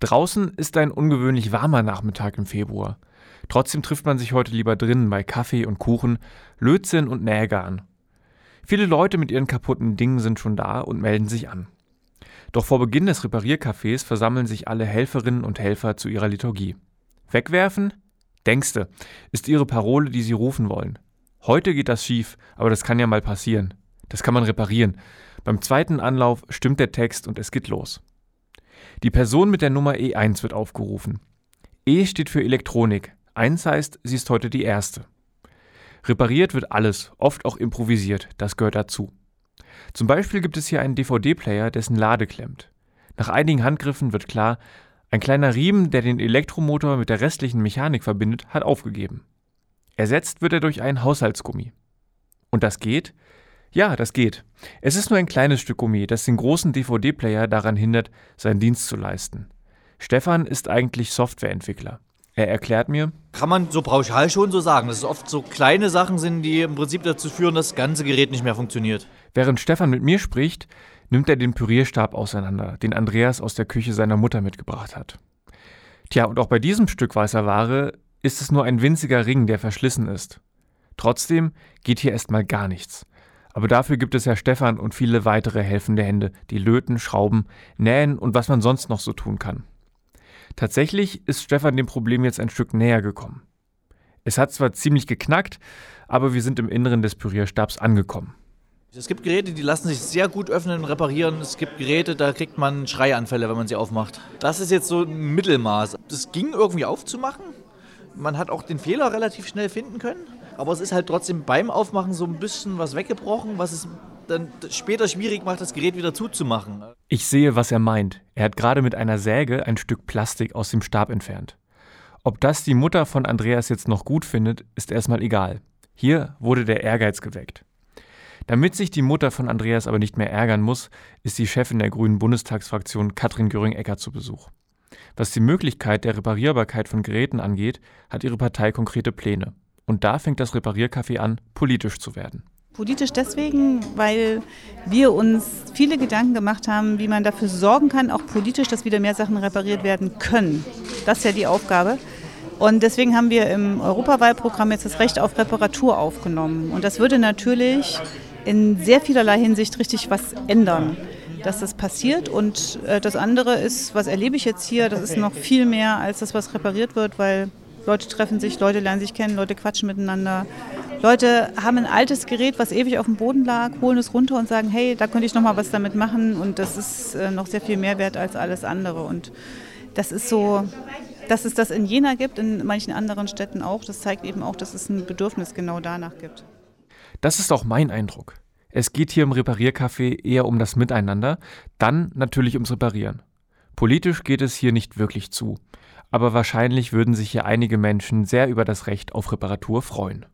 Draußen ist ein ungewöhnlich warmer Nachmittag im Februar. Trotzdem trifft man sich heute lieber drinnen bei Kaffee und Kuchen, Lötzinn und Nähgarn. Viele Leute mit ihren kaputten Dingen sind schon da und melden sich an. Doch vor Beginn des Repariercafés versammeln sich alle Helferinnen und Helfer zu ihrer Liturgie. Wegwerfen? Denkste, ist ihre Parole, die sie rufen wollen. Heute geht das schief, aber das kann ja mal passieren. Das kann man reparieren. Beim zweiten Anlauf stimmt der Text und es geht los. Die Person mit der Nummer E1 wird aufgerufen. E steht für Elektronik. 1 heißt, sie ist heute die erste. Repariert wird alles, oft auch improvisiert, das gehört dazu. Zum Beispiel gibt es hier einen DVD-Player, dessen Lade klemmt. Nach einigen Handgriffen wird klar, ein kleiner Riemen, der den Elektromotor mit der restlichen Mechanik verbindet, hat aufgegeben. Ersetzt wird er durch einen Haushaltsgummi. Und das geht? Ja, das geht. Es ist nur ein kleines Stück Gummi, das den großen DVD-Player daran hindert, seinen Dienst zu leisten. Stefan ist eigentlich Softwareentwickler. Er erklärt mir, kann man so pauschal schon so sagen, dass es oft so kleine Sachen sind, die im Prinzip dazu führen, dass das ganze Gerät nicht mehr funktioniert. Während Stefan mit mir spricht, nimmt er den Pürierstab auseinander, den Andreas aus der Küche seiner Mutter mitgebracht hat. Tja, und auch bei diesem Stück weißer Ware ist es nur ein winziger Ring, der verschlissen ist. Trotzdem geht hier erstmal gar nichts. Aber dafür gibt es ja Stefan und viele weitere helfende Hände, die löten, schrauben, nähen und was man sonst noch so tun kann. Tatsächlich ist Stefan dem Problem jetzt ein Stück näher gekommen. Es hat zwar ziemlich geknackt, aber wir sind im Inneren des Pürierstabs angekommen. Es gibt Geräte, die lassen sich sehr gut öffnen und reparieren. Es gibt Geräte, da kriegt man Schreianfälle, wenn man sie aufmacht. Das ist jetzt so ein Mittelmaß. Das ging irgendwie aufzumachen. Man hat auch den Fehler relativ schnell finden können. Aber es ist halt trotzdem beim Aufmachen so ein bisschen was weggebrochen, was es dann später schwierig macht, das Gerät wieder zuzumachen. Ich sehe, was er meint. Er hat gerade mit einer Säge ein Stück Plastik aus dem Stab entfernt. Ob das die Mutter von Andreas jetzt noch gut findet, ist erstmal egal. Hier wurde der Ehrgeiz geweckt. Damit sich die Mutter von Andreas aber nicht mehr ärgern muss, ist die Chefin der Grünen Bundestagsfraktion Katrin Göring-Ecker zu Besuch. Was die Möglichkeit der Reparierbarkeit von Geräten angeht, hat ihre Partei konkrete Pläne. Und da fängt das Repariercafé an, politisch zu werden. Politisch deswegen, weil wir uns viele Gedanken gemacht haben, wie man dafür sorgen kann, auch politisch, dass wieder mehr Sachen repariert werden können. Das ist ja die Aufgabe. Und deswegen haben wir im Europawahlprogramm jetzt das Recht auf Reparatur aufgenommen. Und das würde natürlich in sehr vielerlei Hinsicht richtig was ändern, dass das passiert. Und äh, das andere ist, was erlebe ich jetzt hier, das ist noch viel mehr als das, was repariert wird, weil Leute treffen sich, Leute lernen sich kennen, Leute quatschen miteinander. Leute haben ein altes Gerät, was ewig auf dem Boden lag, holen es runter und sagen, hey, da könnte ich noch mal was damit machen und das ist äh, noch sehr viel mehr wert als alles andere und das ist so, dass es das in Jena gibt, in manchen anderen Städten auch, das zeigt eben auch, dass es ein Bedürfnis genau danach gibt. Das ist auch mein Eindruck. Es geht hier im Repariercafé eher um das Miteinander, dann natürlich ums Reparieren. Politisch geht es hier nicht wirklich zu aber wahrscheinlich würden sich hier einige Menschen sehr über das Recht auf Reparatur freuen.